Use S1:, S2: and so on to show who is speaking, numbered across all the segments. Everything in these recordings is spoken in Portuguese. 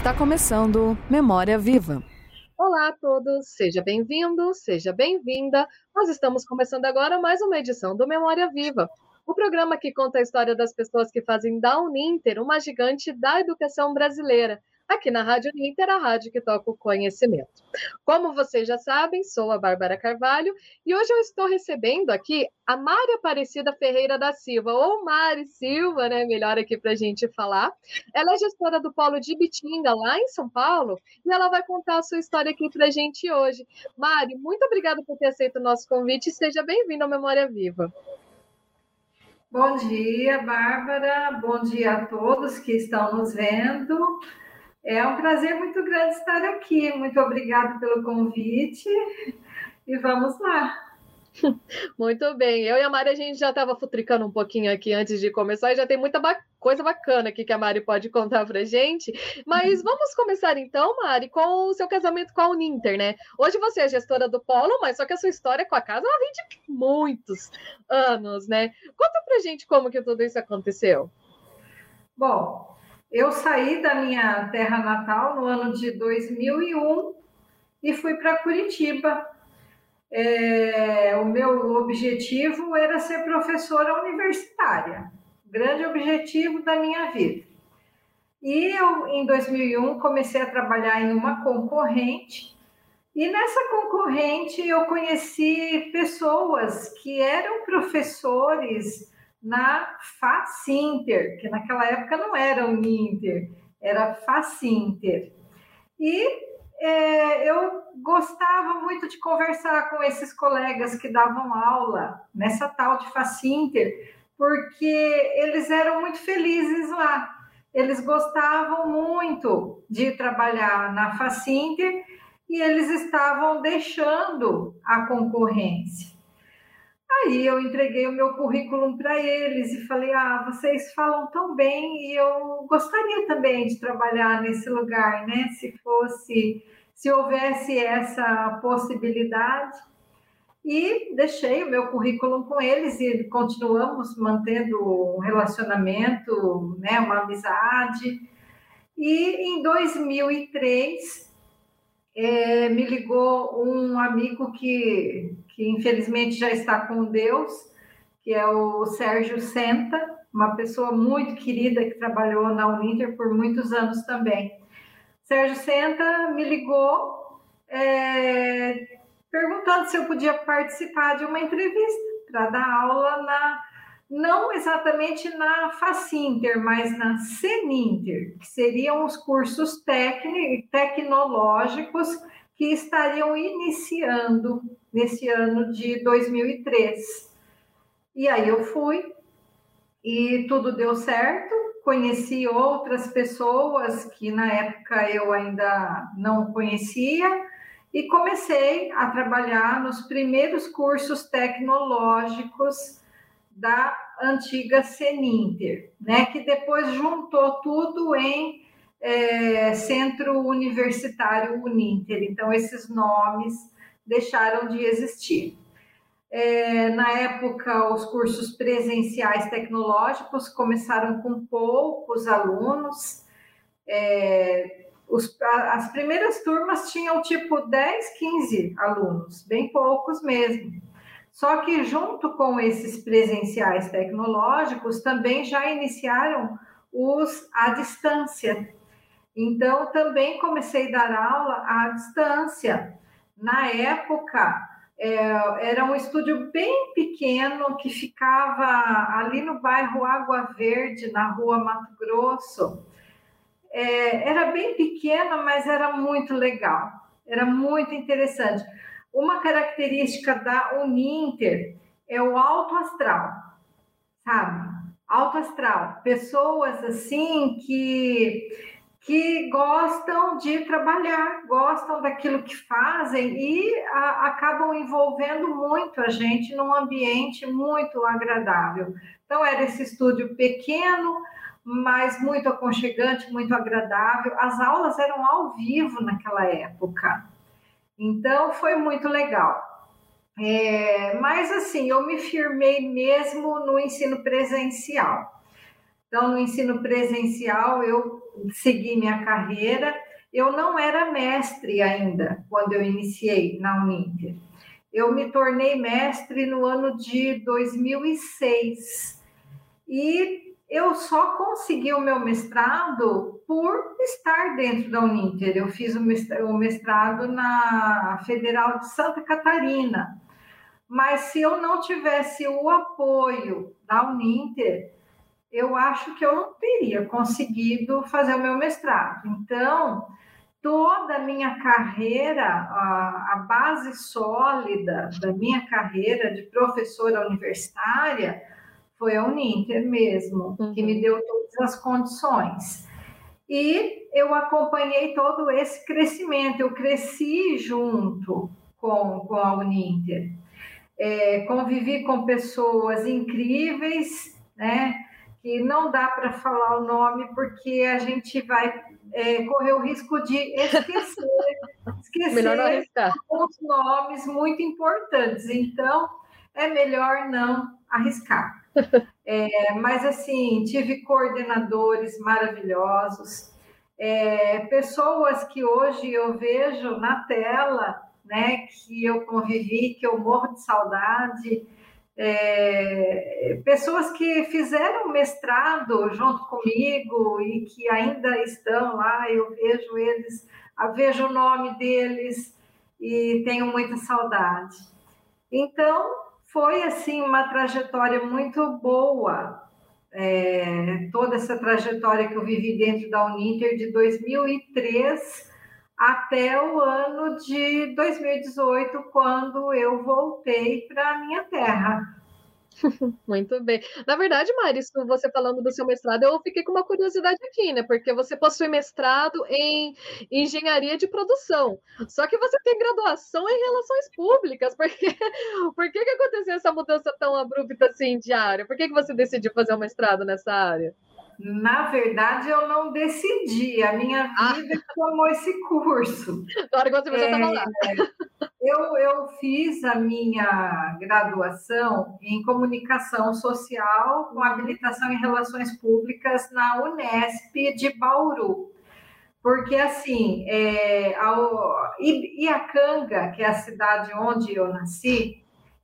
S1: Está começando Memória Viva.
S2: Olá a todos, seja bem-vindo, seja bem-vinda. Nós estamos começando agora mais uma edição do Memória Viva, o programa que conta a história das pessoas que fazem da Uninter uma gigante da educação brasileira aqui na Rádio Ninter, a rádio que toca o conhecimento. Como vocês já sabem, sou a Bárbara Carvalho e hoje eu estou recebendo aqui a Mari Aparecida Ferreira da Silva, ou Mari Silva, né? Melhor aqui para a gente falar. Ela é gestora do Polo de Bitinga, lá em São Paulo, e ela vai contar a sua história aqui para a gente hoje. Mari, muito obrigada por ter aceito o nosso convite e seja bem-vinda ao Memória Viva.
S3: Bom dia, Bárbara. Bom dia a todos que estão nos vendo. É um prazer muito grande estar aqui. Muito obrigada pelo convite e vamos lá.
S2: Muito bem. Eu e a Mari, a gente já estava futricando um pouquinho aqui antes de começar e já tem muita ba coisa bacana aqui que a Mari pode contar pra gente. Mas uhum. vamos começar então, Mari, com o seu casamento com a Uninter, né? Hoje você é gestora do Polo, mas só que a sua história com a casa ela vem de muitos anos, né? Conta pra gente como que tudo isso aconteceu.
S3: Bom, eu saí da minha terra natal no ano de 2001 e fui para Curitiba. É, o meu objetivo era ser professora universitária, grande objetivo da minha vida. E eu, em 2001, comecei a trabalhar em uma concorrente, e nessa concorrente eu conheci pessoas que eram professores na Facinter, que naquela época não era o Ninter, era Facinter. E é, eu gostava muito de conversar com esses colegas que davam aula nessa tal de Facinter, porque eles eram muito felizes lá. Eles gostavam muito de trabalhar na Facinter e eles estavam deixando a concorrência. Aí eu entreguei o meu currículo para eles e falei: ah, vocês falam tão bem e eu gostaria também de trabalhar nesse lugar, né? Se fosse, se houvesse essa possibilidade. E deixei o meu currículo com eles e continuamos mantendo um relacionamento, né, uma amizade. E em 2003 é, me ligou um amigo que, que infelizmente já está com Deus, que é o Sérgio Senta, uma pessoa muito querida que trabalhou na Uninter por muitos anos também. Sérgio Senta me ligou é, perguntando se eu podia participar de uma entrevista para dar aula na não exatamente na Facinter, mas na Seninter, que seriam os cursos tecnológicos que estariam iniciando nesse ano de 2003. E aí eu fui e tudo deu certo. Conheci outras pessoas que na época eu ainda não conhecia e comecei a trabalhar nos primeiros cursos tecnológicos da antiga Seninter, né, que depois juntou tudo em é, Centro Universitário Uninter. Então, esses nomes deixaram de existir. É, na época, os cursos presenciais tecnológicos começaram com poucos alunos. É, os, as primeiras turmas tinham tipo 10, 15 alunos, bem poucos mesmo. Só que, junto com esses presenciais tecnológicos, também já iniciaram os à distância. Então, também comecei a dar aula à distância. Na época, é, era um estúdio bem pequeno que ficava ali no bairro Água Verde, na rua Mato Grosso. É, era bem pequeno, mas era muito legal, era muito interessante. Uma característica da Uninter é o alto astral, sabe? Alto astral, pessoas assim que que gostam de trabalhar, gostam daquilo que fazem e a, acabam envolvendo muito a gente num ambiente muito agradável. Então, era esse estúdio pequeno, mas muito aconchegante, muito agradável. As aulas eram ao vivo naquela época. Então, foi muito legal. É, mas, assim, eu me firmei mesmo no ensino presencial. Então, no ensino presencial, eu segui minha carreira. Eu não era mestre ainda quando eu iniciei na Uninter. Eu me tornei mestre no ano de 2006. E eu só consegui o meu mestrado por estar dentro da Uninter. Eu fiz o mestrado na Federal de Santa Catarina. Mas se eu não tivesse o apoio da Uninter, eu acho que eu não teria conseguido fazer o meu mestrado. Então, toda a minha carreira, a, a base sólida da minha carreira de professora universitária foi a Uninter mesmo, uhum. que me uhum. deu todas as condições. E eu acompanhei todo esse crescimento, eu cresci junto com, com a Uninter. É, convivi com pessoas incríveis, né? Que não dá para falar o nome porque a gente vai é, correr o risco de esquecer, esquecer os nomes muito importantes. Então, é melhor não arriscar. É, mas, assim, tive coordenadores maravilhosos, é, pessoas que hoje eu vejo na tela, né, que eu convivi, que eu morro de saudade, é, pessoas que fizeram mestrado junto comigo e que ainda estão lá, eu vejo eles, vejo o nome deles e tenho muita saudade. Então, foi assim uma trajetória muito boa, é, toda essa trajetória que eu vivi dentro da Uninter de 2003 até o ano de 2018, quando eu voltei para a minha terra.
S2: Muito bem. Na verdade, Mari, você falando do seu mestrado, eu fiquei com uma curiosidade aqui, né? Porque você possui mestrado em engenharia de produção. Só que você tem graduação em relações públicas. Por que, Por que, que aconteceu essa mudança tão abrupta assim de área? Por que, que você decidiu fazer um mestrado nessa área?
S3: Na verdade, eu não decidi, a minha ah. vida ah. tomou esse curso.
S2: Na hora que você já estava é, lá.
S3: Eu, eu fiz a minha graduação em comunicação social com habilitação em relações públicas na Unesp de Bauru. Porque, assim, é, a, Iacanga, que é a cidade onde eu nasci,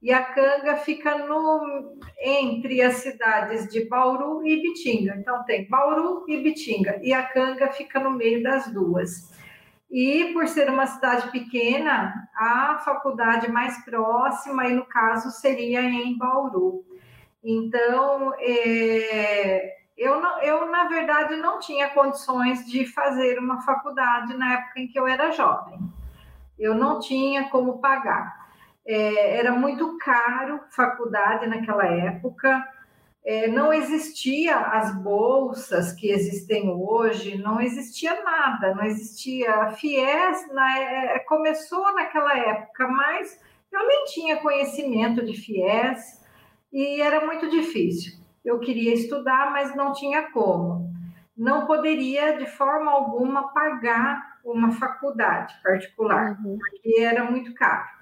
S3: e a Canga fica no, entre as cidades de Bauru e Bitinga. Então tem Bauru e Bitinga, e a Canga fica no meio das duas. E por ser uma cidade pequena, a faculdade mais próxima, aí no caso, seria em Bauru. Então, é, eu, não, eu, na verdade, não tinha condições de fazer uma faculdade na época em que eu era jovem. Eu não tinha como pagar é, era muito caro faculdade naquela época, é, não existia as bolsas que existem hoje, não existia nada, não existia. A FIES na, é, começou naquela época, mas eu nem tinha conhecimento de FIES e era muito difícil. Eu queria estudar, mas não tinha como. Não poderia, de forma alguma, pagar uma faculdade particular, uhum. porque era muito caro.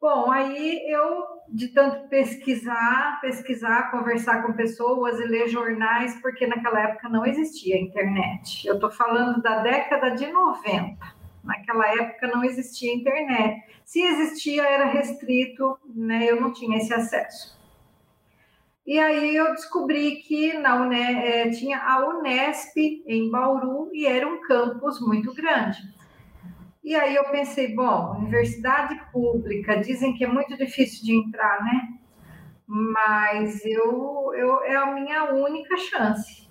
S3: Bom, aí eu, de tanto pesquisar, pesquisar, conversar com pessoas e ler jornais, porque naquela época não existia internet. Eu estou falando da década de 90. Naquela época não existia internet. Se existia, era restrito, né? eu não tinha esse acesso. E aí eu descobri que na é, tinha a Unesp em Bauru e era um campus muito grande. E aí eu pensei, bom, universidade pública, dizem que é muito difícil de entrar, né? Mas eu, eu é a minha única chance.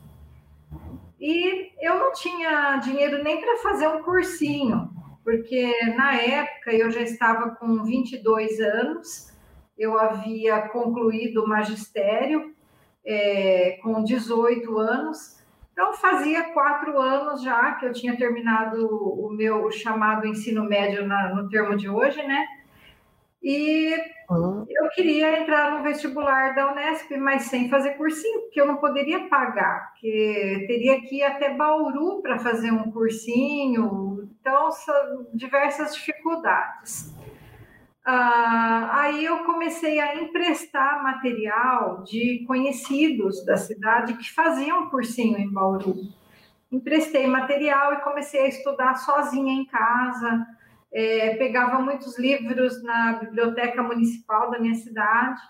S3: E eu não tinha dinheiro nem para fazer um cursinho, porque na época eu já estava com 22 anos, eu havia concluído o magistério é, com 18 anos, então, fazia quatro anos já que eu tinha terminado o meu chamado ensino médio na, no termo de hoje, né? E uhum. eu queria entrar no vestibular da Unesp, mas sem fazer cursinho, porque eu não poderia pagar, porque teria que ir até Bauru para fazer um cursinho. Então, são diversas dificuldades. Ah, aí eu comecei a emprestar material de conhecidos da cidade que faziam cursinho em Bauru. Emprestei material e comecei a estudar sozinha em casa. É, pegava muitos livros na biblioteca municipal da minha cidade.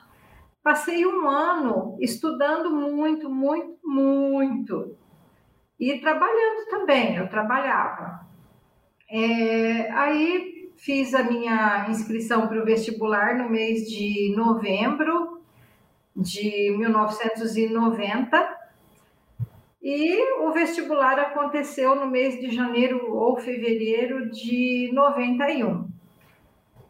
S3: Passei um ano estudando muito, muito, muito. E trabalhando também, eu trabalhava. É, aí fiz a minha inscrição para o vestibular no mês de novembro de 1990 e o vestibular aconteceu no mês de janeiro ou fevereiro de 91.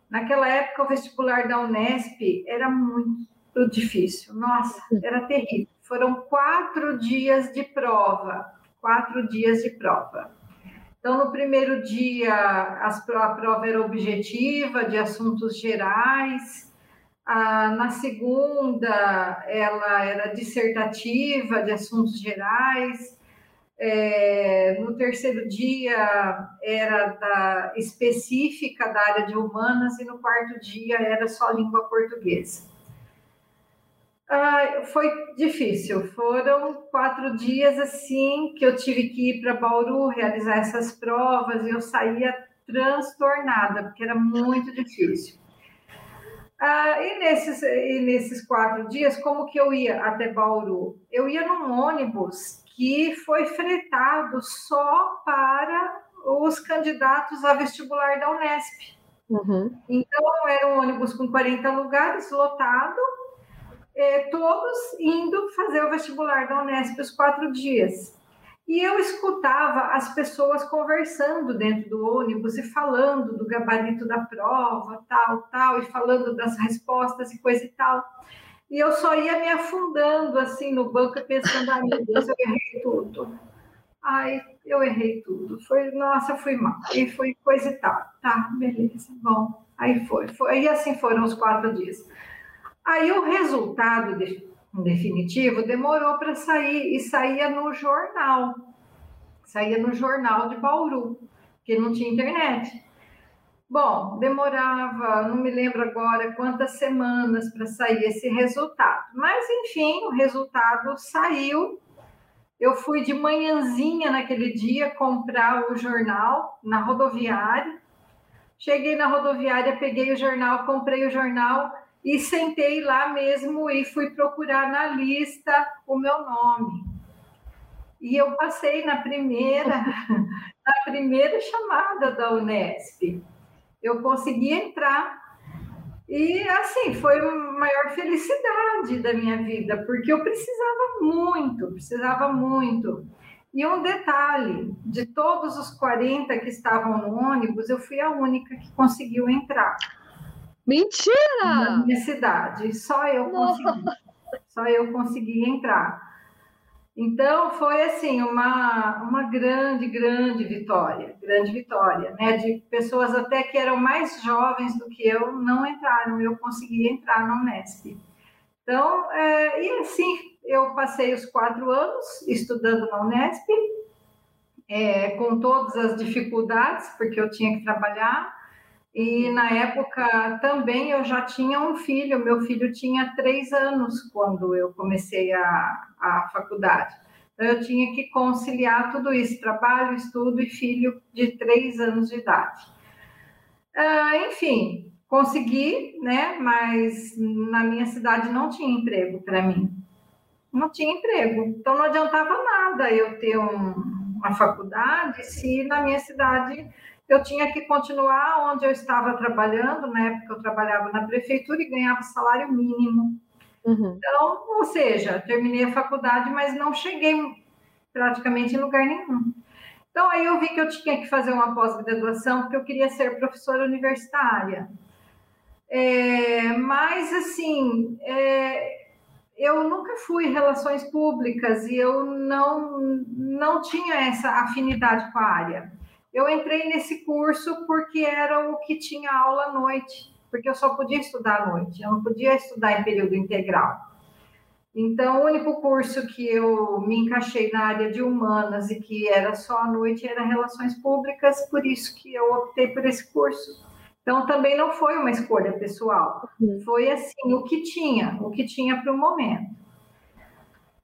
S3: Naquela época, o vestibular da Unesp era muito difícil. Nossa, era terrível. Foram quatro dias de prova. Quatro dias de prova. Então, no primeiro dia, a prova era objetiva, de assuntos gerais. na segunda, ela era dissertativa, de assuntos gerais. É, no terceiro dia, era da, específica da área de humanas. E no quarto dia, era só língua portuguesa. Ah, foi difícil. Foram quatro dias assim que eu tive que ir para Bauru realizar essas provas e eu saía transtornada, porque era muito difícil. Ah, e, nesses, e nesses quatro dias, como que eu ia até Bauru? Eu ia num ônibus que foi fretado só para os candidatos a vestibular da Unesp. Uhum. Então, era um ônibus com 40 lugares, lotado, é, todos indo fazer o vestibular da Unesp os quatro dias. E eu escutava as pessoas conversando dentro do ônibus e falando do gabarito da prova, tal, tal, e falando das respostas e coisa e tal. E eu só ia me afundando assim no banco pensando, ai meu Deus, eu errei tudo. Ai, eu errei tudo. Foi, nossa, fui mal. E foi coisa e tal. Tá, beleza, bom. Aí foi, foi. E assim foram os quatro dias. Aí o resultado definitivo demorou para sair e saía no jornal. Saía no jornal de Bauru, que não tinha internet. Bom, demorava, não me lembro agora quantas semanas para sair esse resultado. Mas, enfim, o resultado saiu. Eu fui de manhãzinha naquele dia comprar o jornal na rodoviária. Cheguei na rodoviária, peguei o jornal, comprei o jornal e sentei lá mesmo e fui procurar na lista o meu nome. E eu passei na primeira, na primeira chamada da Unesp. Eu consegui entrar. E assim, foi a maior felicidade da minha vida, porque eu precisava muito, precisava muito. E um detalhe, de todos os 40 que estavam no ônibus, eu fui a única que conseguiu entrar.
S2: Mentira!
S3: Na minha cidade. Só eu Nossa. consegui. Só eu consegui entrar. Então, foi assim, uma, uma grande, grande vitória, grande vitória, né? De pessoas até que eram mais jovens do que eu não entraram, eu consegui entrar na Unesp. Então, é, e assim, eu passei os quatro anos estudando na Unesp, é, com todas as dificuldades, porque eu tinha que trabalhar, e na época também eu já tinha um filho, meu filho tinha três anos quando eu comecei a, a faculdade. Então eu tinha que conciliar tudo isso: trabalho, estudo e filho de três anos de idade. Ah, enfim, consegui, né? Mas na minha cidade não tinha emprego para mim. Não tinha emprego. Então não adiantava nada eu ter um, uma faculdade se na minha cidade eu tinha que continuar onde eu estava trabalhando, na época eu trabalhava na prefeitura e ganhava salário mínimo. Uhum. Então, ou seja, terminei a faculdade, mas não cheguei praticamente em lugar nenhum. Então, aí eu vi que eu tinha que fazer uma pós-graduação, porque eu queria ser professora universitária. É, mas, assim, é, eu nunca fui relações públicas e eu não, não tinha essa afinidade com a área. Eu entrei nesse curso porque era o que tinha aula à noite, porque eu só podia estudar à noite, eu não podia estudar em período integral. Então, o único curso que eu me encaixei na área de humanas e que era só à noite era relações públicas, por isso que eu optei por esse curso. Então também não foi uma escolha pessoal, uhum. foi assim o que tinha, o que tinha para o momento.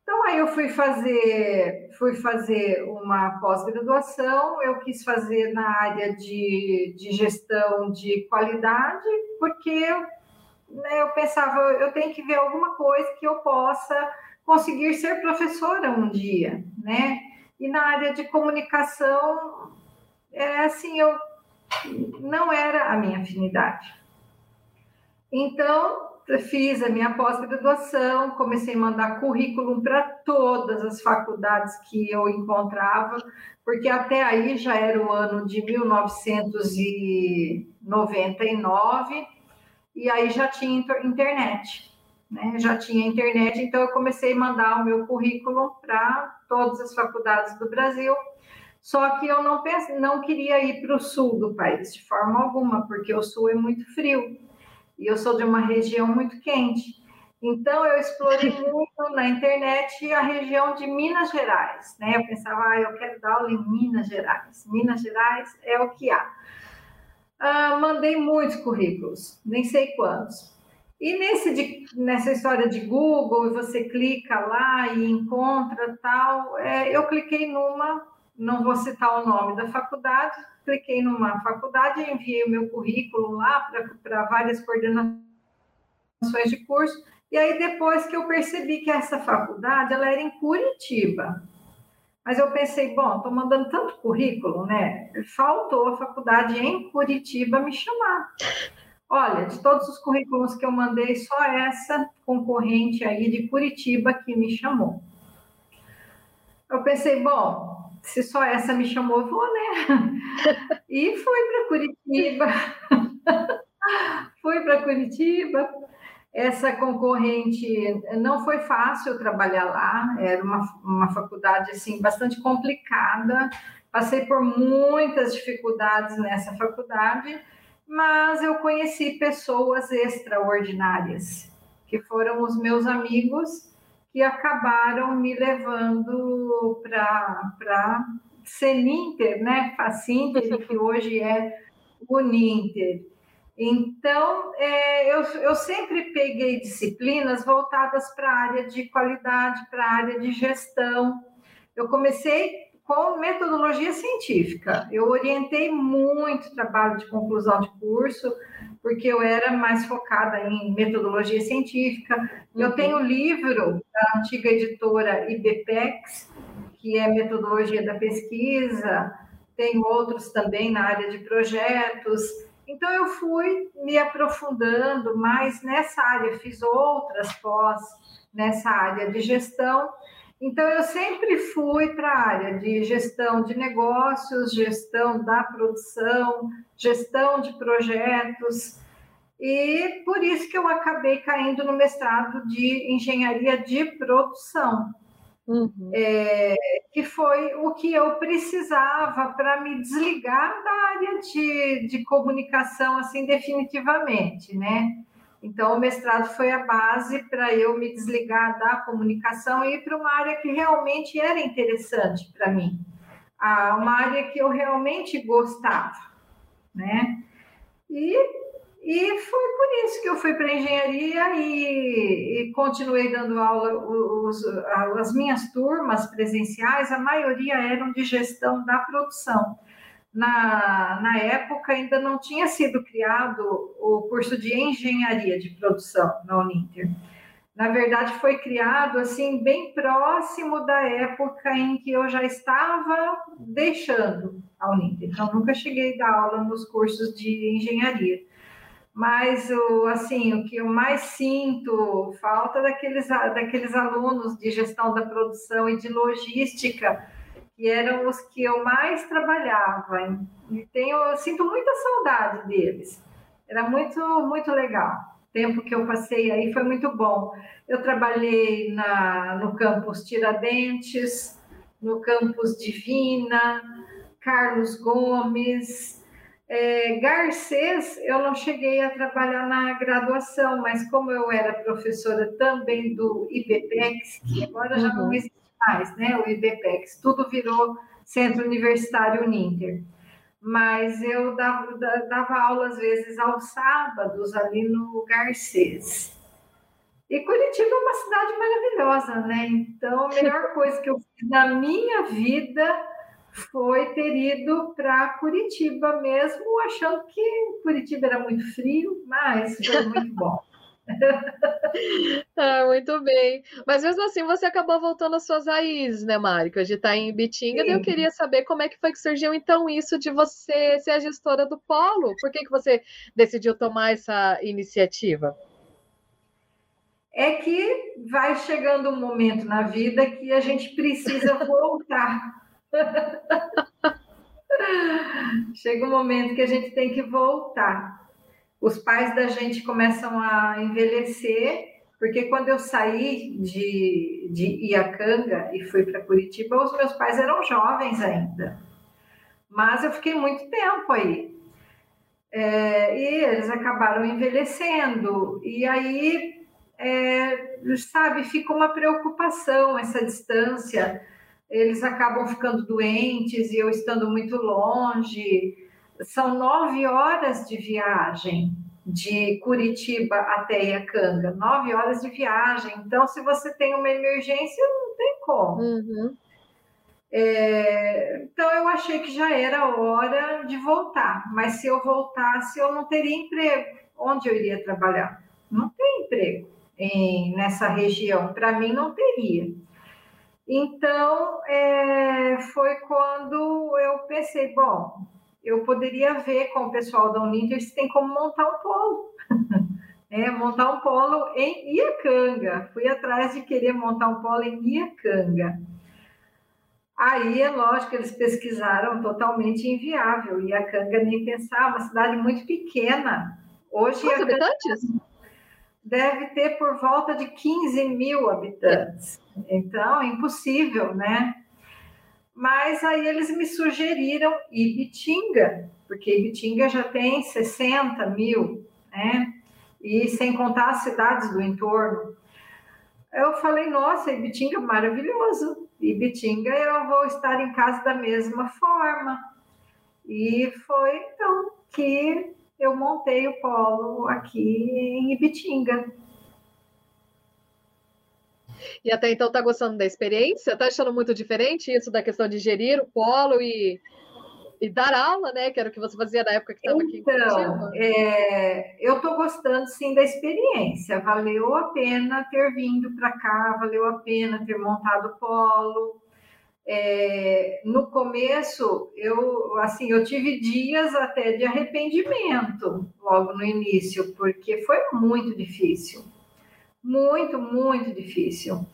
S3: Então aí eu fui fazer, fui fazer uma pós-graduação, eu quis fazer na área de, de gestão de qualidade, porque né, eu pensava, eu tenho que ver alguma coisa que eu possa conseguir ser professora um dia, né? E na área de comunicação, é assim, eu não era a minha afinidade. Então, fiz a minha pós-graduação, comecei a mandar currículo para todas as faculdades que eu encontrava, porque até aí já era o ano de 1999 e aí já tinha internet, né? Já tinha internet, então eu comecei a mandar o meu currículo para todas as faculdades do Brasil só que eu não, pense, não queria ir para o sul do país, de forma alguma, porque o sul é muito frio e eu sou de uma região muito quente. Então, eu explorei muito na internet a região de Minas Gerais. Né? Eu pensava, ah, eu quero dar aula em Minas Gerais. Minas Gerais é o que há. Ah, mandei muitos currículos, nem sei quantos. E nesse de, nessa história de Google, você clica lá e encontra tal, é, eu cliquei numa não vou citar o nome da faculdade, cliquei numa faculdade, enviei o meu currículo lá para várias coordenações de curso, e aí depois que eu percebi que essa faculdade ela era em Curitiba. Mas eu pensei, bom, estou mandando tanto currículo, né? Faltou a faculdade em Curitiba me chamar. Olha, de todos os currículos que eu mandei, só essa concorrente aí de Curitiba que me chamou. Eu pensei, bom, se só essa me chamou, eu vou, né? E fui para Curitiba. fui para Curitiba. Essa concorrente não foi fácil trabalhar lá, era uma, uma faculdade assim bastante complicada. Passei por muitas dificuldades nessa faculdade, mas eu conheci pessoas extraordinárias, que foram os meus amigos que acabaram me levando para Seninter, né? Facinter, que hoje é Uninter. Então, é, eu, eu sempre peguei disciplinas voltadas para a área de qualidade, para a área de gestão. Eu comecei com metodologia científica. Eu orientei muito trabalho de conclusão de curso, porque eu era mais focada em metodologia científica. Uhum. Eu tenho o livro da antiga editora IBPEX, que é metodologia da pesquisa, tenho outros também na área de projetos. Então, eu fui me aprofundando mais nessa área, fiz outras pós nessa área de gestão então, eu sempre fui para a área de gestão de negócios, gestão da produção, gestão de projetos, e por isso que eu acabei caindo no mestrado de engenharia de produção, uhum. é, que foi o que eu precisava para me desligar da área de, de comunicação, assim, definitivamente, né? Então, o mestrado foi a base para eu me desligar da comunicação e ir para uma área que realmente era interessante para mim, uma área que eu realmente gostava, né? E, e foi por isso que eu fui para engenharia e, e, continuei dando aula. Os, as minhas turmas presenciais, a maioria eram de gestão da produção na, na época ainda não tinha sido criado o curso de engenharia de produção na Uninter. Na verdade, foi criado assim bem próximo da época em que eu já estava deixando a Uninter. Então, nunca cheguei a dar aula nos cursos de engenharia. Mas o assim, o que eu mais sinto falta daqueles daqueles alunos de gestão da produção e de logística que eram os que eu mais trabalhava. E tenho, eu sinto muita saudade deles. Era muito, muito legal. O tempo que eu passei aí foi muito bom. Eu trabalhei na, no campus Tiradentes, no campus Divina, Carlos Gomes, é, Garcês, eu não cheguei a trabalhar na graduação, mas como eu era professora também do IBPEX, que agora já não uhum. existe mais, né? O IBPEX, tudo virou Centro Universitário Uninter. mas eu dava, dava aula às vezes aos sábados ali no Garcês. E Curitiba é uma cidade maravilhosa, né? Então, a melhor coisa que eu fiz na minha vida foi ter ido para Curitiba mesmo, achando que Curitiba era muito frio, mas foi muito bom.
S2: ah, muito bem. Mas mesmo assim, você acabou voltando às suas raízes, né, Márcia? De estar em Bitinga. eu queria saber como é que foi que surgiu, então, isso de você ser a gestora do Polo. Por que, que você decidiu tomar essa iniciativa?
S3: É que vai chegando um momento na vida que a gente precisa voltar. Chega um momento que a gente tem que voltar os pais da gente começam a envelhecer, porque quando eu saí de, de Iacanga e fui para Curitiba, os meus pais eram jovens ainda. Mas eu fiquei muito tempo aí. É, e eles acabaram envelhecendo. E aí, é, sabe, fica uma preocupação essa distância. Eles acabam ficando doentes e eu estando muito longe são nove horas de viagem de Curitiba até Iacanga, nove horas de viagem. Então, se você tem uma emergência, não tem como. Uhum. É, então, eu achei que já era hora de voltar, mas se eu voltasse, eu não teria emprego. Onde eu iria trabalhar? Não tem emprego em, nessa região. Para mim, não teria. Então, é, foi quando eu pensei: bom, eu poderia ver com o pessoal da Uninter se tem como montar um polo. é, montar um polo em Iacanga. Fui atrás de querer montar um polo em Iacanga. Aí é lógico que eles pesquisaram totalmente inviável. Iacanga nem pensar, uma cidade muito pequena. Hoje
S2: Quantos habitantes?
S3: Deve ter por volta de 15 mil habitantes. Então, impossível, né? Mas aí eles me sugeriram Ibitinga, porque Ibitinga já tem 60 mil, né? E sem contar as cidades do entorno. Eu falei, nossa, Ibitinga é maravilhoso. Ibitinga eu vou estar em casa da mesma forma. E foi então que eu montei o polo aqui em Ibitinga.
S2: E até então tá gostando da experiência? Tá achando muito diferente isso da questão de gerir o polo e, e dar aula, né? Que era o que você fazia na época que estava aqui
S3: então, é, eu tô gostando sim da experiência. Valeu a pena ter vindo para cá, valeu a pena ter montado o polo. É, no começo eu assim eu tive dias até de arrependimento logo no início porque foi muito difícil muito, muito difícil.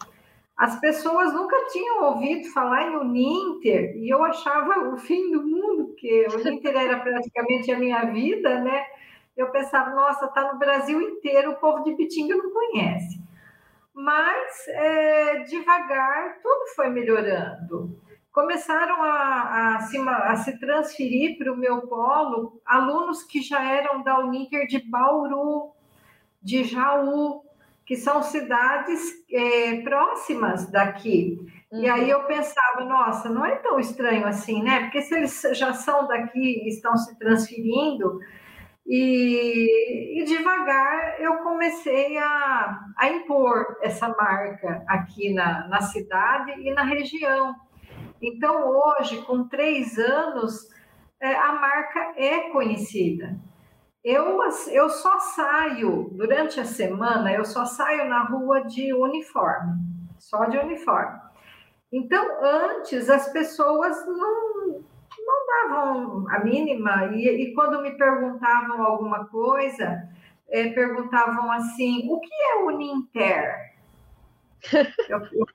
S3: As pessoas nunca tinham ouvido falar em Uninter e eu achava o fim do mundo, porque o Uninter era praticamente a minha vida, né? Eu pensava, nossa, tá no Brasil inteiro, o povo de Pitinga não conhece. Mas é, devagar tudo foi melhorando. Começaram a, a, se, a se transferir para o meu polo alunos que já eram da Uninter de Bauru, de Jaú, que são cidades é, próximas daqui. Uhum. E aí eu pensava, nossa, não é tão estranho assim, né? Porque se eles já são daqui e estão se transferindo, e, e, devagar eu comecei a, a, impor essa marca aqui na, na cidade e na região. Então, hoje, com três anos, é, a marca é conhecida. Eu, eu só saio, durante a semana, eu só saio na rua de uniforme, só de uniforme. Então, antes, as pessoas não, não davam a mínima, e, e quando me perguntavam alguma coisa, é, perguntavam assim: o que é Uninter? eu, eu,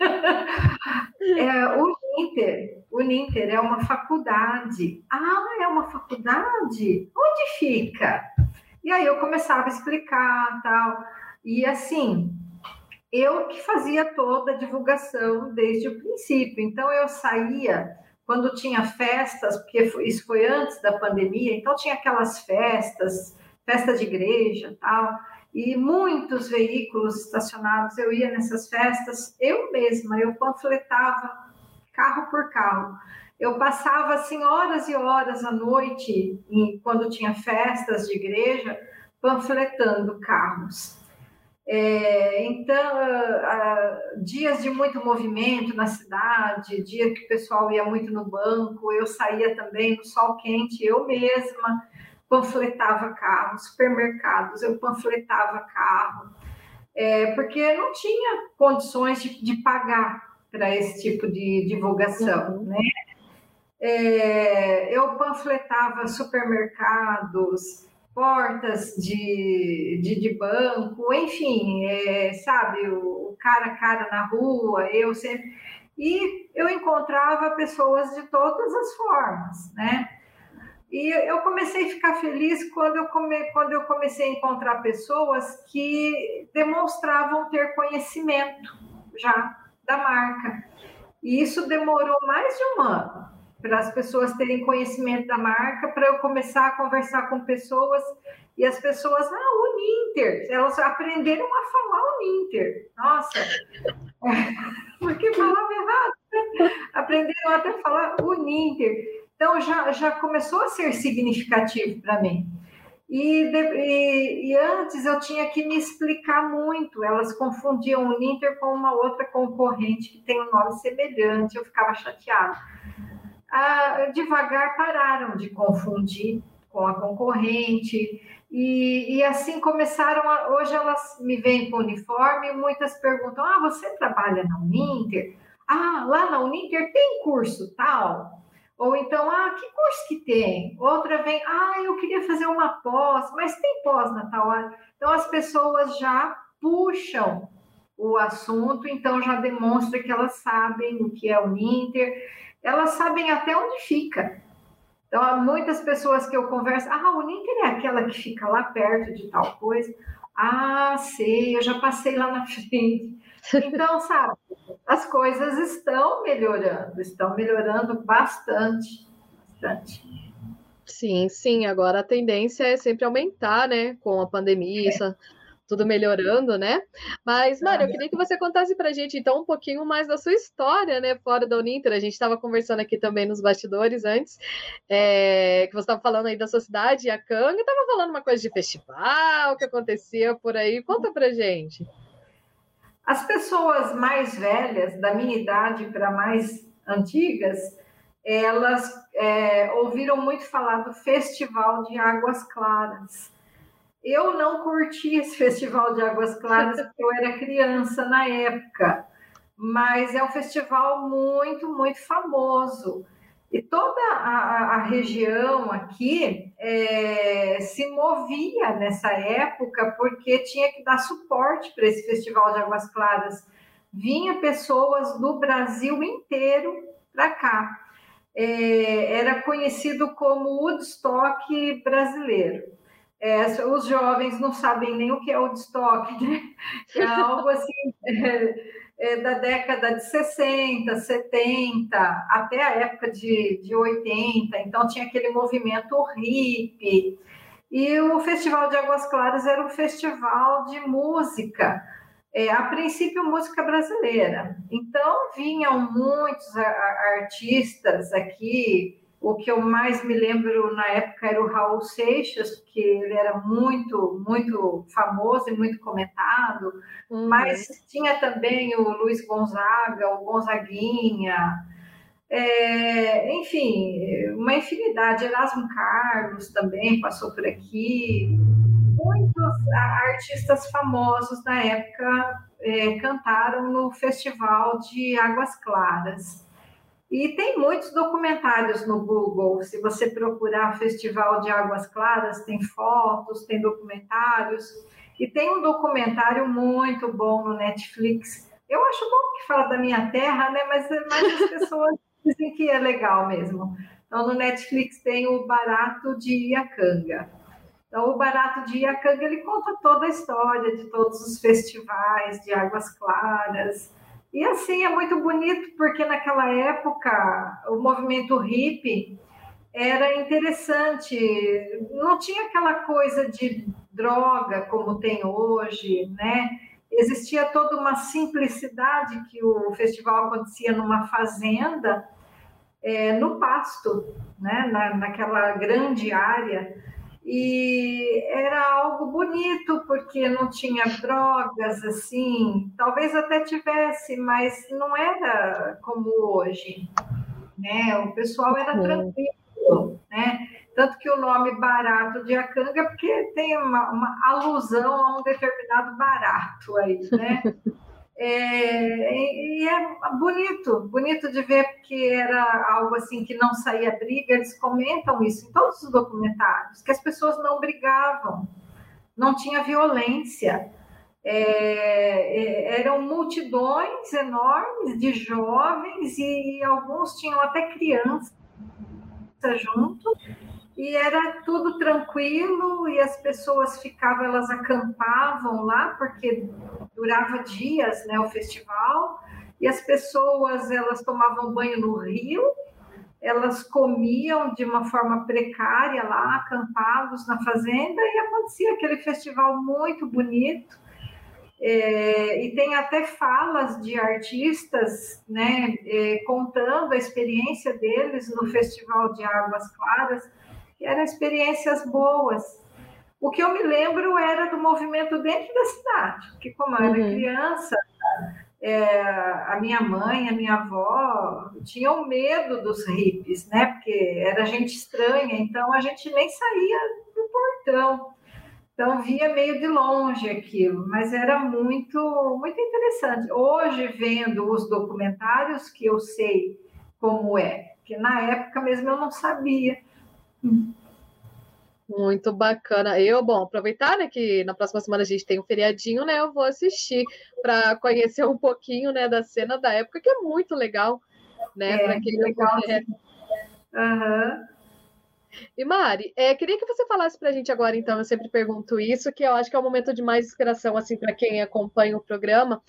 S3: é, o Ninter, o Ninter é uma faculdade. Ah, é uma faculdade? Onde fica? E aí eu começava a explicar tal. E assim, eu que fazia toda a divulgação desde o princípio. Então eu saía quando tinha festas, porque isso foi antes da pandemia, então tinha aquelas festas, festa de igreja, tal e muitos veículos estacionados. Eu ia nessas festas, eu mesma, eu panfletava carro por carro. eu passava assim horas e horas à noite, quando tinha festas de igreja, panfletando carros. É, então, dias de muito movimento na cidade, dia que o pessoal ia muito no banco, eu saía também no sol quente, eu mesma panfletava carro, supermercados, eu panfletava carro, é, porque não tinha condições de, de pagar para esse tipo de divulgação, uhum. né? É, eu panfletava supermercados, portas de, de, de banco, enfim, é, sabe, o, o, cara a cara na rua, eu sempre. E eu encontrava pessoas de todas as formas, né? E eu comecei a ficar feliz quando eu, come, quando eu comecei a encontrar pessoas que demonstravam ter conhecimento já da marca. E isso demorou mais de um ano para as pessoas terem conhecimento da marca, para eu começar a conversar com pessoas e as pessoas, ah, o Ninter, elas aprenderam a falar o Ninter. Nossa, porque falava errado. Aprenderam até a falar o Ninter. Então já, já começou a ser significativo para mim. E, e, e, antes eu tinha que me explicar muito. Elas confundiam o Ninter com uma outra concorrente que tem um nome semelhante. Eu ficava chateada ah, devagar pararam de confundir com a concorrente. E, e assim começaram, a, hoje elas me veem com uniforme muitas perguntam: Ah, você trabalha na Uninter? Ah, lá na Uninter tem curso tal? Ou então, ah, que curso que tem? Outra vem, ah, eu queria fazer uma pós, mas tem pós na tal área. Então as pessoas já puxam o assunto, então já demonstra que elas sabem o que é o Uninter elas sabem até onde fica. Então, há muitas pessoas que eu converso, ah, o Ninter é aquela que fica lá perto de tal coisa. Ah, sei, eu já passei lá na frente. Então, sabe, as coisas estão melhorando, estão melhorando bastante, bastante.
S2: Sim, sim, agora a tendência é sempre aumentar, né, com a pandemia, é tudo melhorando, né? Mas, Mário, eu queria que você contasse para a gente, então, um pouquinho mais da sua história, né, fora da Uninter. A gente estava conversando aqui também nos bastidores antes, é, que você estava falando aí da sua cidade, a Canga, estava falando uma coisa de festival que acontecia por aí. Conta para gente.
S3: As pessoas mais velhas, da minha idade para mais antigas, elas é, ouviram muito falar do Festival de Águas Claras eu não curti esse Festival de Águas Claras porque eu era criança na época, mas é um festival muito, muito famoso. E toda a, a região aqui é, se movia nessa época porque tinha que dar suporte para esse Festival de Águas Claras. Vinha pessoas do Brasil inteiro para cá. É, era conhecido como Woodstock brasileiro. É, os jovens não sabem nem o que é estoque, né? é algo assim é, da década de 60, 70, até a época de, de 80, então tinha aquele movimento hippie. E o Festival de Águas Claras era um festival de música, é, a princípio música brasileira. Então vinham muitos artistas aqui, o que eu mais me lembro na época era o Raul Seixas, que ele era muito, muito famoso e muito comentado, uhum. mas tinha também o Luiz Gonzaga, o Gonzaguinha, é, enfim, uma infinidade. Erasmo Carlos também passou por aqui. Muitos artistas famosos na época é, cantaram no Festival de Águas Claras. E tem muitos documentários no Google. Se você procurar Festival de Águas Claras, tem fotos, tem documentários. E tem um documentário muito bom no Netflix. Eu acho bom que fala da minha terra, né? Mas, mas as pessoas dizem que é legal mesmo. Então, no Netflix tem o Barato de Iacanga. Então, o Barato de Iacanga, ele conta toda a história de todos os festivais de Águas Claras, e assim é muito bonito, porque naquela época o movimento hippie era interessante, não tinha aquela coisa de droga como tem hoje, né? Existia toda uma simplicidade que o festival acontecia numa fazenda, é, no pasto, né, na, naquela grande área. E era algo bonito, porque não tinha drogas, assim, talvez até tivesse, mas não era como hoje, né? O pessoal era tranquilo, né? Tanto que o nome barato de Acanga, porque tem uma, uma alusão a um determinado barato aí, né? É, e é bonito, bonito de ver porque era algo assim que não saía briga. Eles comentam isso em todos os documentários, que as pessoas não brigavam, não tinha violência. É, é, eram multidões enormes de jovens e alguns tinham até crianças junto e era tudo tranquilo e as pessoas ficavam, elas acampavam lá porque durava dias, né, o festival e as pessoas elas tomavam banho no rio, elas comiam de uma forma precária lá, acampados na fazenda e acontecia aquele festival muito bonito. É, e tem até falas de artistas, né, é, contando a experiência deles no Festival de Águas Claras que eram experiências boas. O que eu me lembro era do movimento dentro da cidade, porque como eu era uhum. criança, é, a minha mãe, a minha avó tinham medo dos hippies, né? Porque era gente estranha, então a gente nem saía do portão. Então via meio de longe aquilo, mas era muito muito interessante. Hoje vendo os documentários que eu sei como é, que na época mesmo eu não sabia.
S2: Muito bacana. Eu, bom, aproveitar né, que na próxima semana a gente tem um feriadinho, né? Eu vou assistir para conhecer um pouquinho né, da cena da época, que é muito legal, né?
S3: É,
S2: para quem
S3: legal. Uhum.
S2: E Mari, é, queria que você falasse para a gente agora, então, eu sempre pergunto isso, que eu acho que é o momento de mais inspiração, assim, para quem acompanha o programa.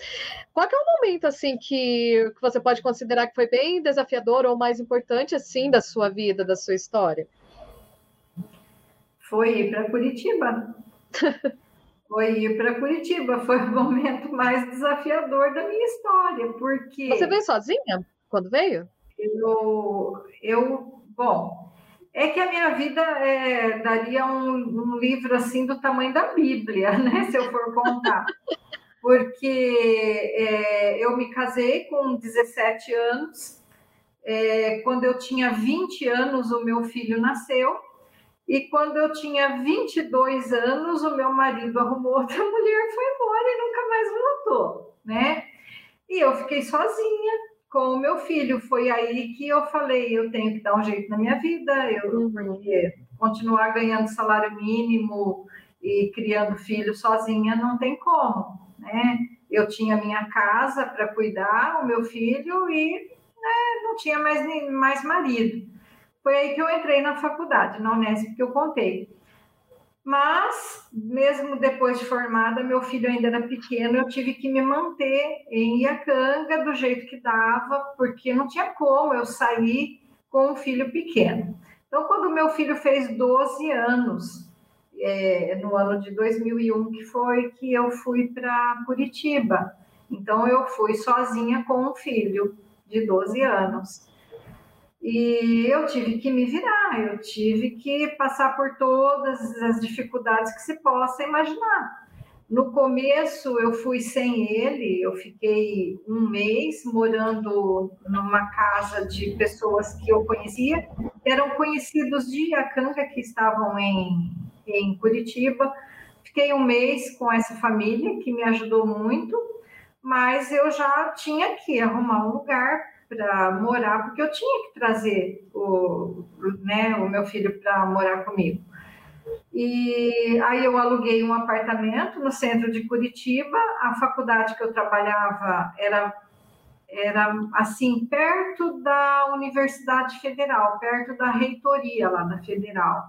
S2: Qual é o momento, assim, que, que você pode considerar que foi bem desafiador ou mais importante, assim, da sua vida, da sua história?
S3: Foi ir para Curitiba. foi ir para Curitiba. Foi o momento mais desafiador da minha história, porque...
S2: Você veio sozinha quando veio?
S3: Eu, eu bom, é que a minha vida é, daria um, um, livro assim do tamanho da Bíblia, né? Se eu for contar. Porque é, eu me casei com 17 anos. É, quando eu tinha 20 anos, o meu filho nasceu. E quando eu tinha 22 anos, o meu marido arrumou outra mulher, foi embora e nunca mais voltou, né? E eu fiquei sozinha com o meu filho. Foi aí que eu falei, eu tenho que dar um jeito na minha vida, eu uhum. porque continuar ganhando salário mínimo e criando filho sozinha não tem como, né? Eu tinha minha casa para cuidar, o meu filho e né, não tinha mais mais marido. Foi aí que eu entrei na faculdade, na Unesp, que eu contei. Mas, mesmo depois de formada, meu filho ainda era pequeno, eu tive que me manter em Iacanga do jeito que dava, porque não tinha como eu sair com um filho pequeno. Então, quando meu filho fez 12 anos, é, no ano de 2001, que foi que eu fui para Curitiba. Então, eu fui sozinha com um filho de 12 anos. E eu tive que me virar, eu tive que passar por todas as dificuldades que se possa imaginar. No começo eu fui sem ele, eu fiquei um mês morando numa casa de pessoas que eu conhecia, eram conhecidos de Iacanga que estavam em, em Curitiba. Fiquei um mês com essa família que me ajudou muito, mas eu já tinha que arrumar um lugar para morar, porque eu tinha que trazer o, né, o meu filho para morar comigo. E aí eu aluguei um apartamento no centro de Curitiba. A faculdade que eu trabalhava era era assim perto da Universidade Federal, perto da reitoria lá da Federal.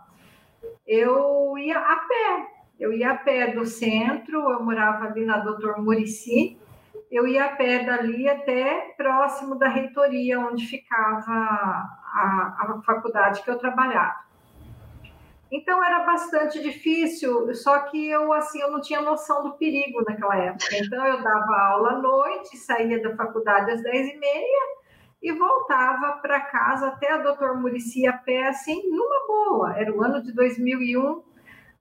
S3: Eu ia a pé, eu ia a pé do centro, eu morava ali na Doutor Murici, eu ia a pé dali até próximo da reitoria, onde ficava a, a faculdade que eu trabalhava. Então era bastante difícil, só que eu assim eu não tinha noção do perigo naquela época. Então eu dava aula à noite, saía da faculdade às dez e meia e voltava para casa até a Doutor Murici a pé, assim, numa boa. Era o ano de 2001,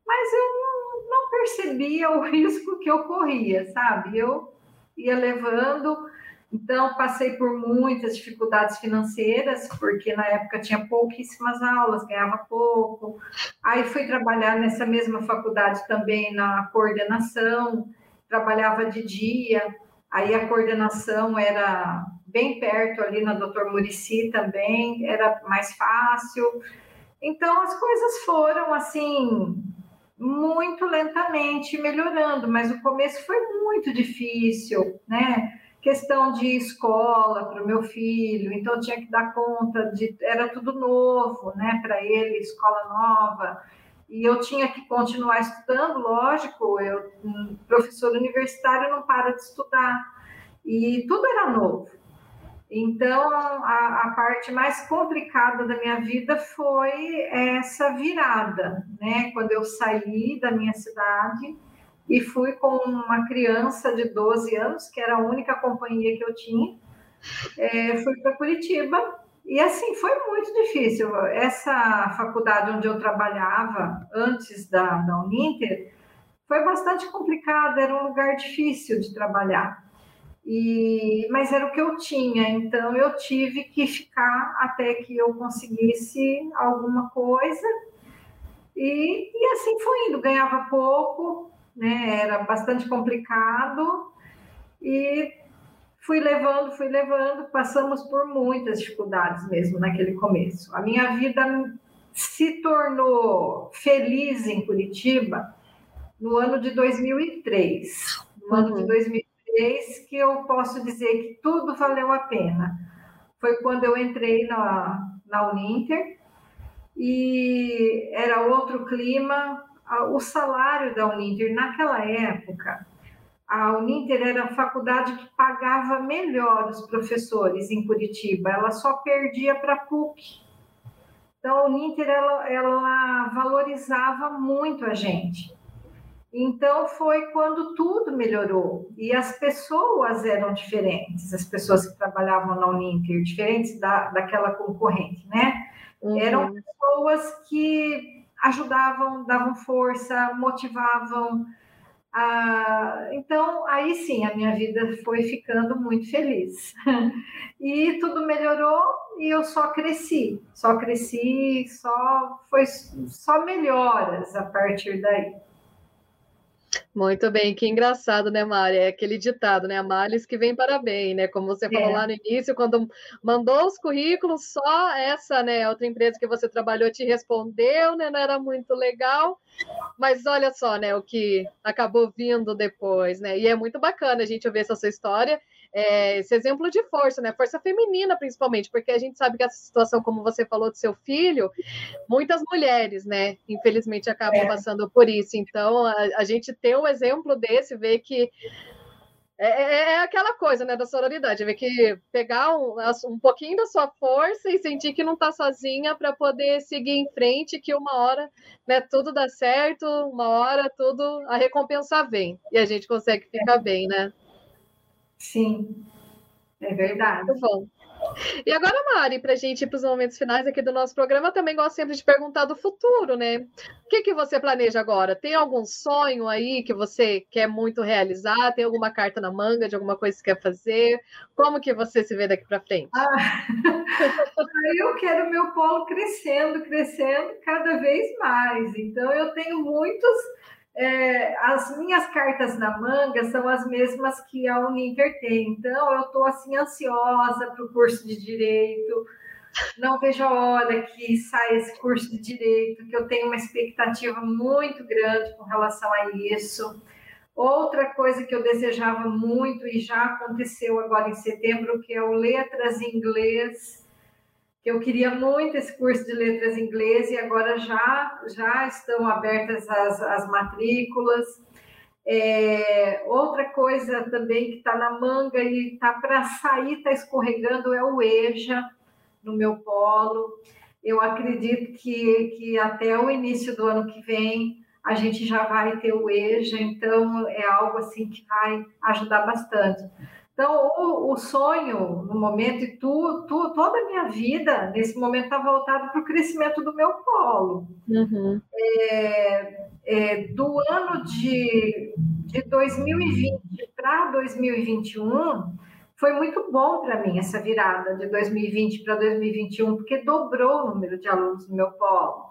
S3: mas eu não, não percebia o risco que eu corria, sabe? Eu ia levando. Então, passei por muitas dificuldades financeiras, porque na época tinha pouquíssimas aulas, ganhava pouco. Aí fui trabalhar nessa mesma faculdade também na coordenação, trabalhava de dia, aí a coordenação era bem perto ali na Doutor Murici também, era mais fácil. Então, as coisas foram assim muito lentamente melhorando, mas o começo foi muito difícil, né? Questão de escola para o meu filho, então tinha que dar conta de. Era tudo novo, né, para ele, escola nova. E eu tinha que continuar estudando, lógico, eu, professor universitário não para de estudar. E tudo era novo. Então, a, a, parte mais complicada da minha vida foi essa virada, né? Quando eu saí da minha cidade e fui com uma criança de 12 anos, que era a única companhia que eu tinha, é, fui para Curitiba. E assim, foi muito difícil. Essa faculdade onde eu trabalhava antes da, da Uninter foi bastante complicada, era um lugar difícil de trabalhar. E, mas era o que eu tinha, então eu tive que ficar até que eu conseguisse alguma coisa. E, e assim foi indo, ganhava pouco, né? Era bastante complicado e fui levando, fui levando, passamos por muitas dificuldades mesmo naquele começo. A minha vida se tornou feliz em Curitiba no ano de 2003. No uhum. ano de 2003 vez que eu posso dizer que tudo valeu a pena. Foi quando eu entrei na, na Uninter e era outro clima. O salário da Uninter, naquela época, a Uninter era a faculdade que pagava melhor os professores em Curitiba, ela só perdia para a PUC. Então, a Uninter ela, ela valorizava muito a gente. Então foi quando tudo melhorou e as pessoas eram diferentes, as pessoas que trabalhavam na Uninter, diferentes da, daquela concorrente, né? Uhum. Eram pessoas que ajudavam, davam força, motivavam. Ah, então, aí sim, a minha vida foi ficando muito feliz. e tudo melhorou e eu só cresci, só cresci, só foi só melhoras a partir daí.
S2: Muito bem, que engraçado, né, Mari? É aquele ditado, né? A males que vem para bem, né? Como você falou é. lá no início, quando mandou os currículos, só essa, né, outra empresa que você trabalhou te respondeu, né? Não era muito legal. Mas olha só, né, o que acabou vindo depois, né? E é muito bacana a gente ouvir essa sua história é, esse exemplo de força, né? Força feminina, principalmente, porque a gente sabe que essa situação, como você falou do seu filho, muitas mulheres, né, infelizmente acabam é. passando por isso. Então, a, a gente ter um exemplo desse, ver que é, é, é, aquela coisa, né, da sororidade, ver que pegar um, um pouquinho da sua força e sentir que não está sozinha para poder seguir em frente, que uma hora, né, tudo dá certo, uma hora tudo, a recompensa vem e a gente consegue ficar bem, né?
S3: Sim, é verdade. Muito bom.
S2: E agora, Mari, para a gente ir para os momentos finais aqui do nosso programa, também gosto sempre de perguntar do futuro, né? O que, que você planeja agora? Tem algum sonho aí que você quer muito realizar? Tem alguma carta na manga de alguma coisa que quer fazer? Como que você se vê daqui para frente? Ah,
S3: eu quero meu polo crescendo, crescendo cada vez mais. Então, eu tenho muitos é, as minhas cartas na manga são as mesmas que a Uninter tem. Então, eu estou assim ansiosa para o curso de direito. Não vejo a hora que saia esse curso de direito, que eu tenho uma expectativa muito grande com relação a isso. Outra coisa que eu desejava muito e já aconteceu agora em setembro, que é o Letras em Inglês eu queria muito esse curso de letras inglês e agora já, já estão abertas as, as matrículas. É, outra coisa também que está na manga e está para sair, está escorregando, é o EJA no meu polo. Eu acredito que, que até o início do ano que vem a gente já vai ter o EJA, então é algo assim que vai ajudar bastante. Então, o, o, sonho, no momento, e tu, tu, toda a minha vida, nesse momento, está voltado para o crescimento do meu polo. Uhum. É, é, do ano de, de 2020 para 2021, foi muito bom para mim essa virada de 2020 para 2021, porque dobrou o número de alunos no meu polo.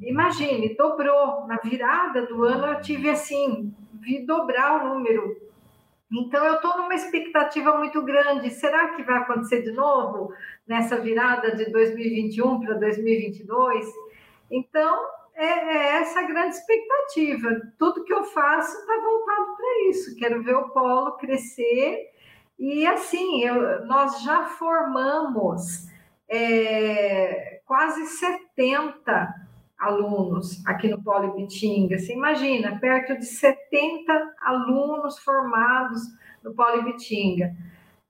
S3: Imagine, dobrou. Na virada do ano eu tive assim, vi dobrar o número então, eu estou numa expectativa muito grande. Será que vai acontecer de novo nessa virada de 2021 para 2022? Então, é, é essa a grande expectativa. Tudo que eu faço está voltado para isso. Quero ver o polo crescer. E assim, eu, nós já formamos é, quase 70 alunos aqui no Polo Ibitinga. Você imagina, perto de 70 alunos formados no Polo Ibitinga.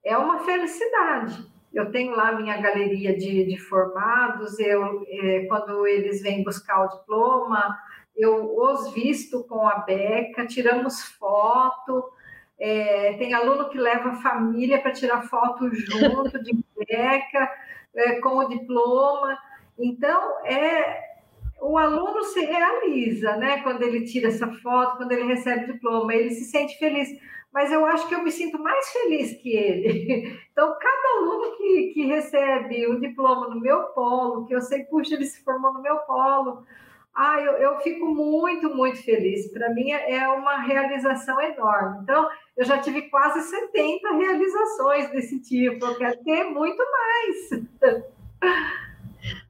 S3: É uma felicidade. Eu tenho lá minha galeria de, de formados, eu, é, quando eles vêm buscar o diploma, eu os visto com a beca, tiramos foto, é, tem aluno que leva a família para tirar foto junto de beca, é, com o diploma. Então, é, o aluno se realiza, né? Quando ele tira essa foto, quando ele recebe o diploma, ele se sente feliz. Mas eu acho que eu me sinto mais feliz que ele. Então, cada aluno que, que recebe o diploma no meu polo, que eu sei, puxa, ele se formou no meu polo, ah, eu, eu fico muito, muito feliz. Para mim é uma realização enorme. Então, eu já tive quase 70 realizações desse tipo. Eu quero ter muito mais.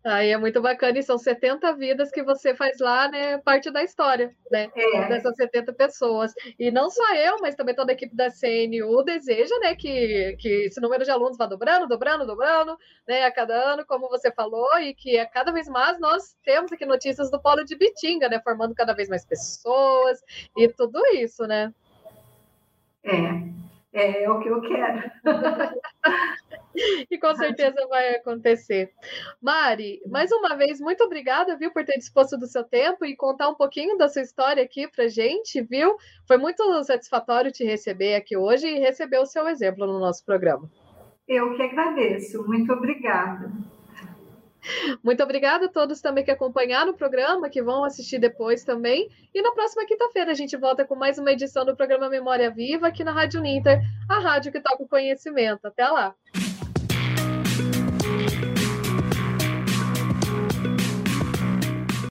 S2: Aí é muito bacana, e são 70 vidas que você faz lá, né? Parte da história, né? É. Dessas 70 pessoas. E não só eu, mas também toda a equipe da CNU deseja, né, que, que esse número de alunos vá dobrando, dobrando, dobrando, né, a cada ano, como você falou, e que a cada vez mais nós temos aqui notícias do Polo de Bitinga, né? Formando cada vez mais pessoas e tudo isso, né?
S3: É. É, é o que eu quero.
S2: e com certeza vai acontecer. Mari, mais uma vez, muito obrigada, viu, por ter disposto do seu tempo e contar um pouquinho da sua história aqui pra gente, viu? Foi muito satisfatório te receber aqui hoje e receber o seu exemplo no nosso programa.
S3: Eu que agradeço, muito obrigada.
S2: Muito obrigada a todos também que acompanharam o programa, que vão assistir depois também. E na próxima quinta-feira a gente volta com mais uma edição do programa Memória Viva aqui na Rádio Ninter, a rádio que toca o conhecimento. Até lá!